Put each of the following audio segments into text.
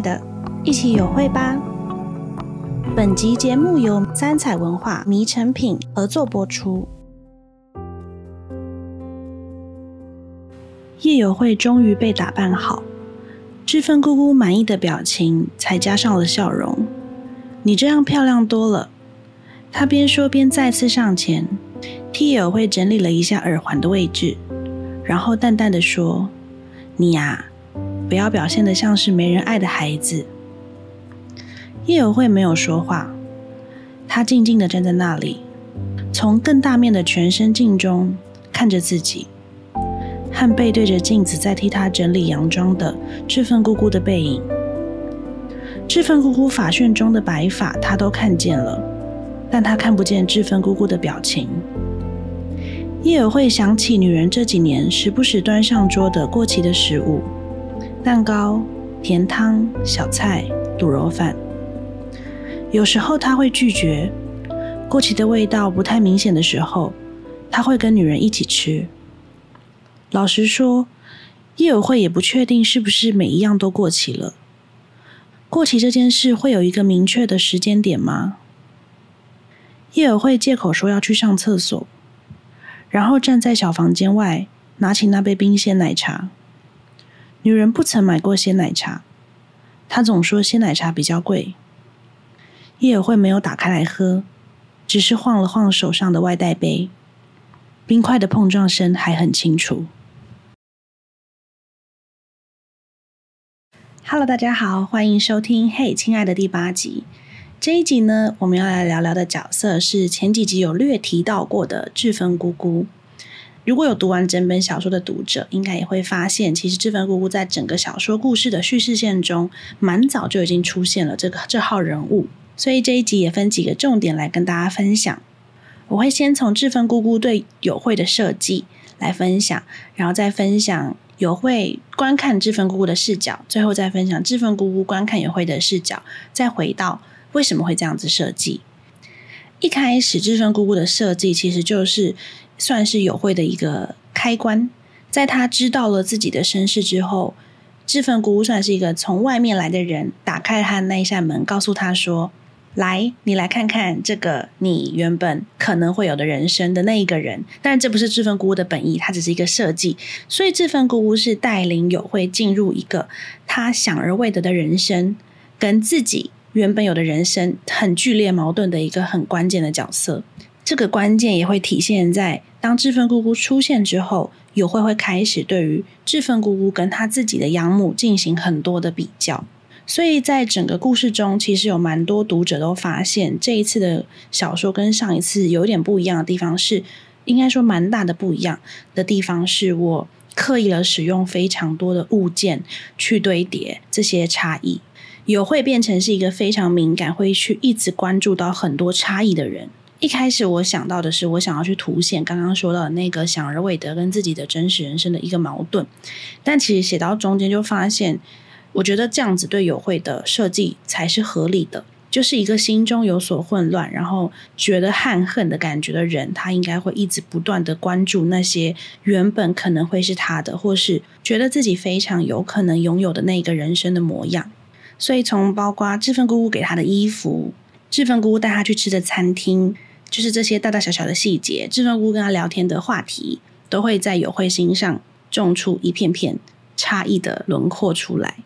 的，一起有会吧。本集节目由三彩文化迷成品合作播出。夜有会终于被打扮好，志芬姑姑满意的表情才加上了笑容。你这样漂亮多了。她边说边再次上前，替叶有慧整理了一下耳环的位置，然后淡淡的说：“你呀。”不要表现得像是没人爱的孩子。叶友会没有说话，他静静地站在那里，从更大面的全身镜中看着自己，和背对着镜子在替他整理洋装的志芬姑姑的背影。志芬姑姑发旋中的白发，他都看见了，但他看不见志芬姑姑的表情。叶友会想起女人这几年时不时端上桌的过期的食物。蛋糕、甜汤、小菜、卤肉饭，有时候他会拒绝。过期的味道不太明显的时候，他会跟女人一起吃。老实说，叶有慧也不确定是不是每一样都过期了。过期这件事会有一个明确的时间点吗？叶有慧借口说要去上厕所，然后站在小房间外，拿起那杯冰鲜奶茶。女人不曾买过鲜奶茶，她总说鲜奶茶比较贵。叶有慧没有打开来喝，只是晃了晃手上的外带杯，冰块的碰撞声还很清楚。Hello，大家好，欢迎收听《嘿，亲爱的》第八集。这一集呢，我们要来聊聊的角色是前几集有略提到过的志芬姑姑。如果有读完整本小说的读者，应该也会发现，其实志芬姑姑在整个小说故事的叙事线中，蛮早就已经出现了这个这号人物。所以这一集也分几个重点来跟大家分享。我会先从志芬姑姑对友会的设计来分享，然后再分享友会观看志芬姑姑的视角，最后再分享志芬姑姑观看友会的视角，再回到为什么会这样子设计。一开始志芬姑姑的设计其实就是。算是有慧的一个开关，在他知道了自己的身世之后，志芬姑姑算是一个从外面来的人，打开他那一扇门，告诉他说：“来，你来看看这个你原本可能会有的人生的那一个人。”但这不是志芬姑姑的本意，它只是一个设计。所以志芬姑姑是带领有慧进入一个他想而未得的人生，跟自己原本有的人生很剧烈矛盾的一个很关键的角色。这个关键也会体现在当志芬姑姑出现之后，有慧会开始对于志芬姑姑跟她自己的养母进行很多的比较。所以在整个故事中，其实有蛮多读者都发现，这一次的小说跟上一次有点不一样的地方是，应该说蛮大的不一样的地方是，我刻意了使用非常多的物件去堆叠这些差异，有慧变成是一个非常敏感，会去一直关注到很多差异的人。一开始我想到的是，我想要去凸显刚刚说到的那个想而未得跟自己的真实人生的一个矛盾，但其实写到中间就发现，我觉得这样子对友会的设计才是合理的，就是一个心中有所混乱，然后觉得憾恨的感觉的人，他应该会一直不断的关注那些原本可能会是他的，或是觉得自己非常有可能拥有的那个人生的模样。所以从包括志芬姑姑给他的衣服，志芬姑姑带他去吃的餐厅。就是这些大大小小的细节，志芬姑跟他聊天的话题，都会在有慧心上种出一片片差异的轮廓出来。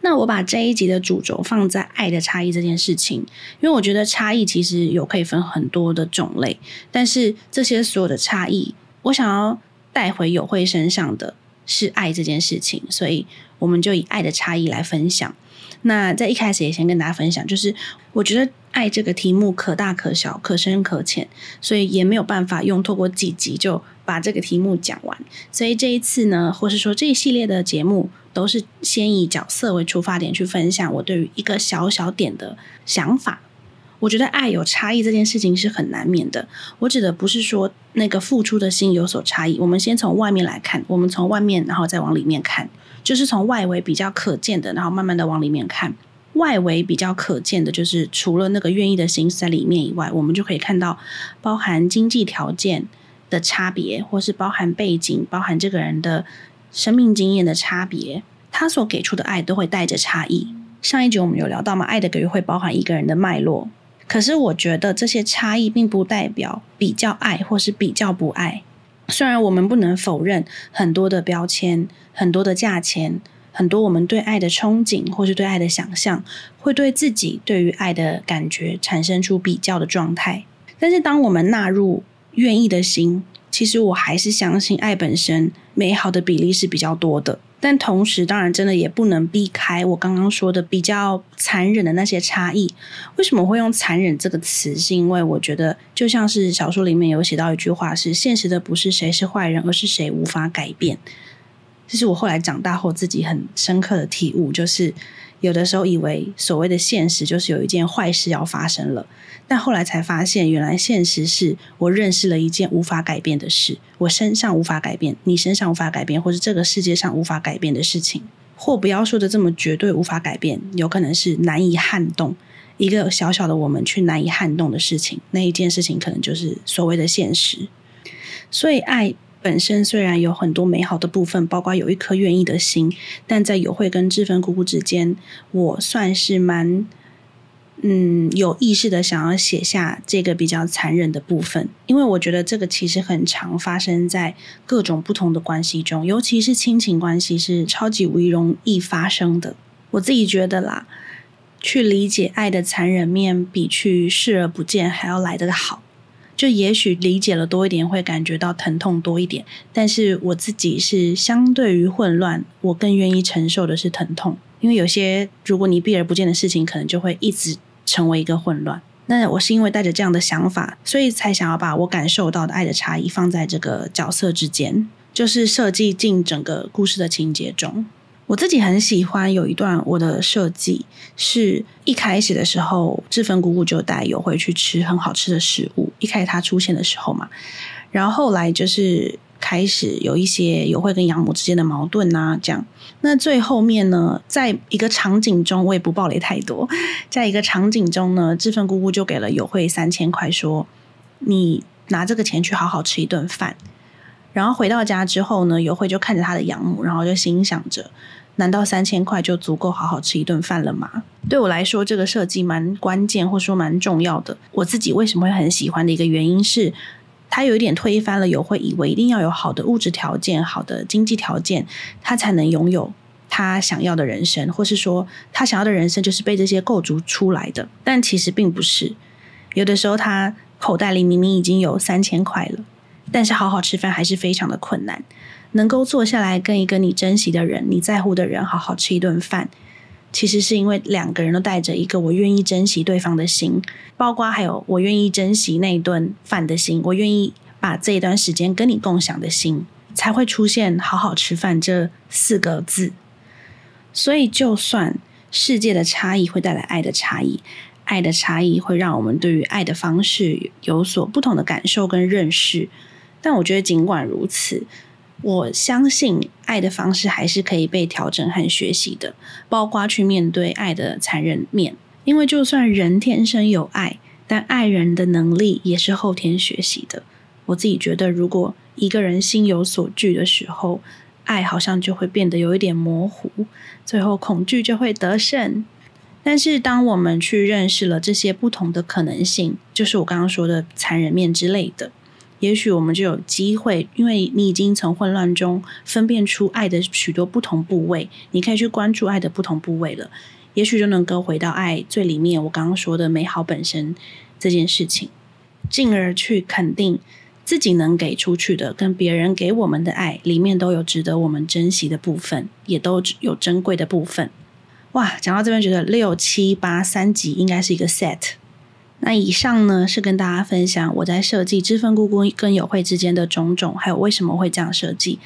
那我把这一集的主轴放在爱的差异这件事情，因为我觉得差异其实有可以分很多的种类，但是这些所有的差异，我想要带回有慧身上的是爱这件事情，所以我们就以爱的差异来分享。那在一开始也先跟大家分享，就是我觉得爱这个题目可大可小，可深可浅，所以也没有办法用透过几集就把这个题目讲完。所以这一次呢，或是说这一系列的节目，都是先以角色为出发点去分享我对于一个小小点的想法。我觉得爱有差异这件事情是很难免的。我指的不是说那个付出的心有所差异。我们先从外面来看，我们从外面，然后再往里面看。就是从外围比较可见的，然后慢慢的往里面看。外围比较可见的，就是除了那个愿意的心在里面以外，我们就可以看到包含经济条件的差别，或是包含背景、包含这个人的生命经验的差别，他所给出的爱都会带着差异。上一集我们有聊到嘛，爱的给予会包含一个人的脉络。可是我觉得这些差异并不代表比较爱或是比较不爱。虽然我们不能否认很多的标签、很多的价钱、很多我们对爱的憧憬或是对爱的想象，会对自己对于爱的感觉产生出比较的状态。但是当我们纳入愿意的心，其实我还是相信爱本身美好的比例是比较多的。但同时，当然，真的也不能避开我刚刚说的比较残忍的那些差异。为什么会用“残忍”这个词？是因为我觉得，就像是小说里面有写到一句话：是现实的不是谁是坏人，而是谁无法改变。这是我后来长大后自己很深刻的体悟，就是。有的时候以为所谓的现实就是有一件坏事要发生了，但后来才发现，原来现实是我认识了一件无法改变的事，我身上无法改变，你身上无法改变，或是这个世界上无法改变的事情，或不要说的这么绝对无法改变，有可能是难以撼动一个小小的我们去难以撼动的事情，那一件事情可能就是所谓的现实，所以爱。本身虽然有很多美好的部分，包括有一颗愿意的心，但在友会跟志芬姑姑之间，我算是蛮嗯有意识的想要写下这个比较残忍的部分，因为我觉得这个其实很常发生在各种不同的关系中，尤其是亲情关系是超级无疑容易发生的。我自己觉得啦，去理解爱的残忍面，比去视而不见还要来得好。就也许理解了多一点，会感觉到疼痛多一点。但是我自己是相对于混乱，我更愿意承受的是疼痛，因为有些如果你避而不见的事情，可能就会一直成为一个混乱。那我是因为带着这样的想法，所以才想要把我感受到的爱的差异放在这个角色之间，就是设计进整个故事的情节中。我自己很喜欢有一段我的设计，是一开始的时候，志芬姑姑就带有会去吃很好吃的食物。一开始他出现的时候嘛，然后后来就是开始有一些有会跟养母之间的矛盾啊，这样。那最后面呢，在一个场景中，我也不暴雷太多，在一个场景中呢，志芬姑姑就给了有会三千块，说你拿这个钱去好好吃一顿饭。然后回到家之后呢，有会就看着他的养母，然后就心想着。难道三千块就足够好好吃一顿饭了吗？对我来说，这个设计蛮关键，或说蛮重要的。我自己为什么会很喜欢的一个原因是，它有一点推翻了有会以为一定要有好的物质条件、好的经济条件，他才能拥有他想要的人生，或是说他想要的人生就是被这些构筑出来的。但其实并不是，有的时候他口袋里明明已经有三千块了，但是好好吃饭还是非常的困难。能够坐下来跟一个你珍惜的人、你在乎的人好好吃一顿饭，其实是因为两个人都带着一个我愿意珍惜对方的心，包括还有我愿意珍惜那一顿饭的心，我愿意把这一段时间跟你共享的心，才会出现“好好吃饭”这四个字。所以，就算世界的差异会带来爱的差异，爱的差异会让我们对于爱的方式有所不同的感受跟认识，但我觉得尽管如此。我相信爱的方式还是可以被调整和学习的，包括去面对爱的残忍面。因为就算人天生有爱，但爱人的能力也是后天学习的。我自己觉得，如果一个人心有所惧的时候，爱好像就会变得有一点模糊，最后恐惧就会得胜。但是当我们去认识了这些不同的可能性，就是我刚刚说的残忍面之类的。也许我们就有机会，因为你已经从混乱中分辨出爱的许多不同部位，你可以去关注爱的不同部位了。也许就能够回到爱最里面，我刚刚说的美好本身这件事情，进而去肯定自己能给出去的，跟别人给我们的爱里面都有值得我们珍惜的部分，也都有珍贵的部分。哇，讲到这边觉得六七八三集应该是一个 set。那以上呢，是跟大家分享我在设计知分姑姑跟友会之间的种种，还有为什么会这样设计。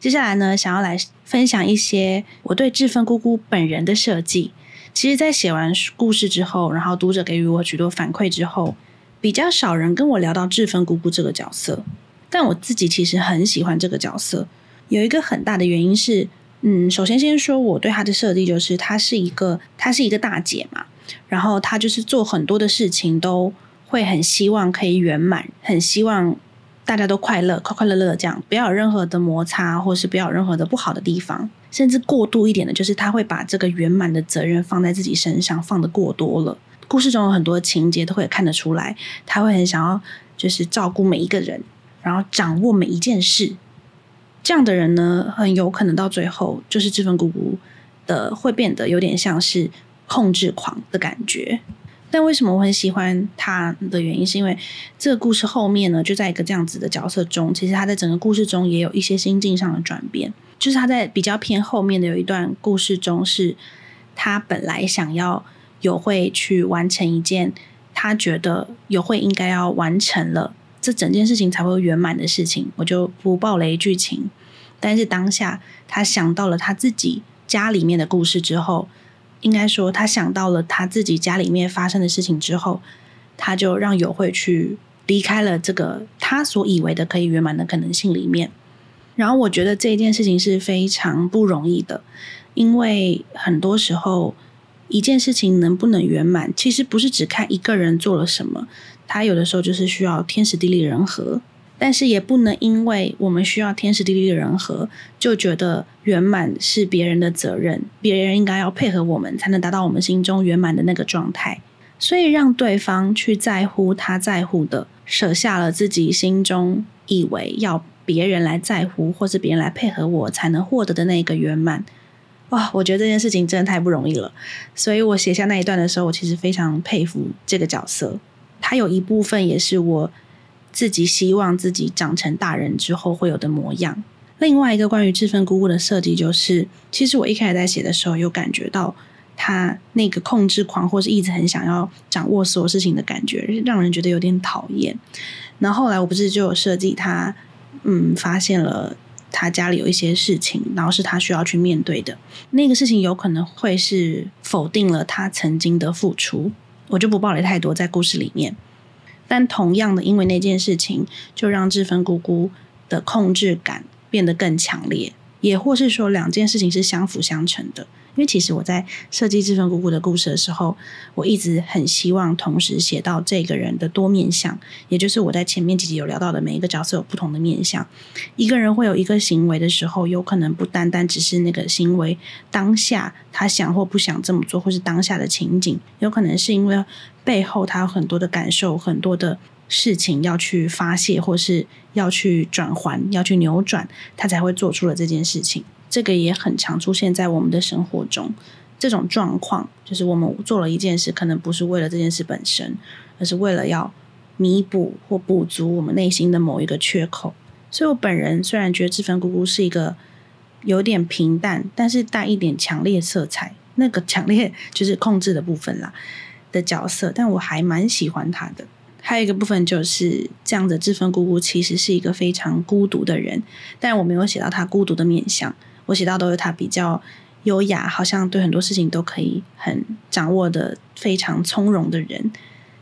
接下来呢，想要来分享一些我对知分姑姑本人的设计。其实，在写完故事之后，然后读者给予我许多反馈之后，比较少人跟我聊到知分姑姑这个角色，但我自己其实很喜欢这个角色。有一个很大的原因是，嗯，首先先说我对她的设计，就是她是一个，她是一个大姐嘛。然后他就是做很多的事情都会很希望可以圆满，很希望大家都快乐，快快乐乐这样，不要有任何的摩擦，或是不要有任何的不好的地方。甚至过度一点的，就是他会把这个圆满的责任放在自己身上，放得过多了。故事中有很多情节都会看得出来，他会很想要就是照顾每一个人，然后掌握每一件事。这样的人呢，很有可能到最后就是志芬姑姑的会变得有点像是控制狂的感觉。但为什么我很喜欢他的原因，是因为这个故事后面呢，就在一个这样子的角色中，其实他在整个故事中也有一些心境上的转变。就是他在比较偏后面的有一段故事中，是他本来想要有会去完成一件他觉得有会应该要完成了，这整件事情才会圆满的事情。我就不爆雷剧情，但是当下他想到了他自己家里面的故事之后。应该说，他想到了他自己家里面发生的事情之后，他就让友会去离开了这个他所以为的可以圆满的可能性里面。然后，我觉得这件事情是非常不容易的，因为很多时候一件事情能不能圆满，其实不是只看一个人做了什么，他有的时候就是需要天时地利人和。但是也不能因为我们需要天时地利人和，就觉得圆满是别人的责任，别人应该要配合我们才能达到我们心中圆满的那个状态。所以让对方去在乎他在乎的，舍下了自己心中以为要别人来在乎，或是别人来配合我才能获得的那个圆满。哇，我觉得这件事情真的太不容易了。所以我写下那一段的时候，我其实非常佩服这个角色。他有一部分也是我。自己希望自己长成大人之后会有的模样。另外一个关于志芬姑姑的设计，就是其实我一开始在写的时候，有感觉到他那个控制狂，或是一直很想要掌握所有事情的感觉，让人觉得有点讨厌。然后后来我不是就有设计他，嗯，发现了他家里有一些事情，然后是他需要去面对的那个事情，有可能会是否定了他曾经的付出。我就不爆雷太多，在故事里面。但同样的，因为那件事情，就让志芬姑姑的控制感变得更强烈，也或是说两件事情是相辅相成的。因为其实我在设计这份姑姑的故事的时候，我一直很希望同时写到这个人的多面相，也就是我在前面几集有聊到的，每一个角色有不同的面相。一个人会有一个行为的时候，有可能不单单只是那个行为当下他想或不想这么做，或是当下的情景，有可能是因为背后他有很多的感受，很多的事情要去发泄，或是要去转换，要去扭转，他才会做出了这件事情。这个也很常出现在我们的生活中，这种状况就是我们做了一件事，可能不是为了这件事本身，而是为了要弥补或补足我们内心的某一个缺口。所以我本人虽然觉得志芬姑姑是一个有点平淡，但是带一点强烈色彩，那个强烈 就是控制的部分啦的角色，但我还蛮喜欢她的。还有一个部分就是这样的，志芬姑姑其实是一个非常孤独的人，但我没有写到她孤独的面相。我写到都是她比较优雅，好像对很多事情都可以很掌握的非常从容的人。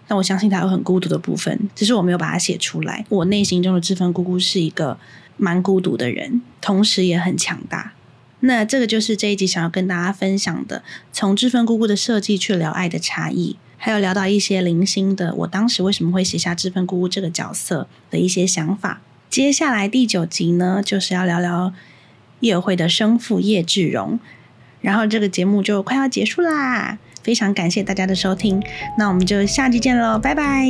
但我相信她有很孤独的部分，只是我没有把它写出来。我内心中的志芬姑姑是一个蛮孤独的人，同时也很强大。那这个就是这一集想要跟大家分享的，从志芬姑姑的设计去聊爱的差异，还有聊到一些零星的，我当时为什么会写下志芬姑姑这个角色的一些想法。接下来第九集呢，就是要聊聊。叶有会的生父叶志荣，然后这个节目就快要结束啦，非常感谢大家的收听，那我们就下期见喽，拜拜。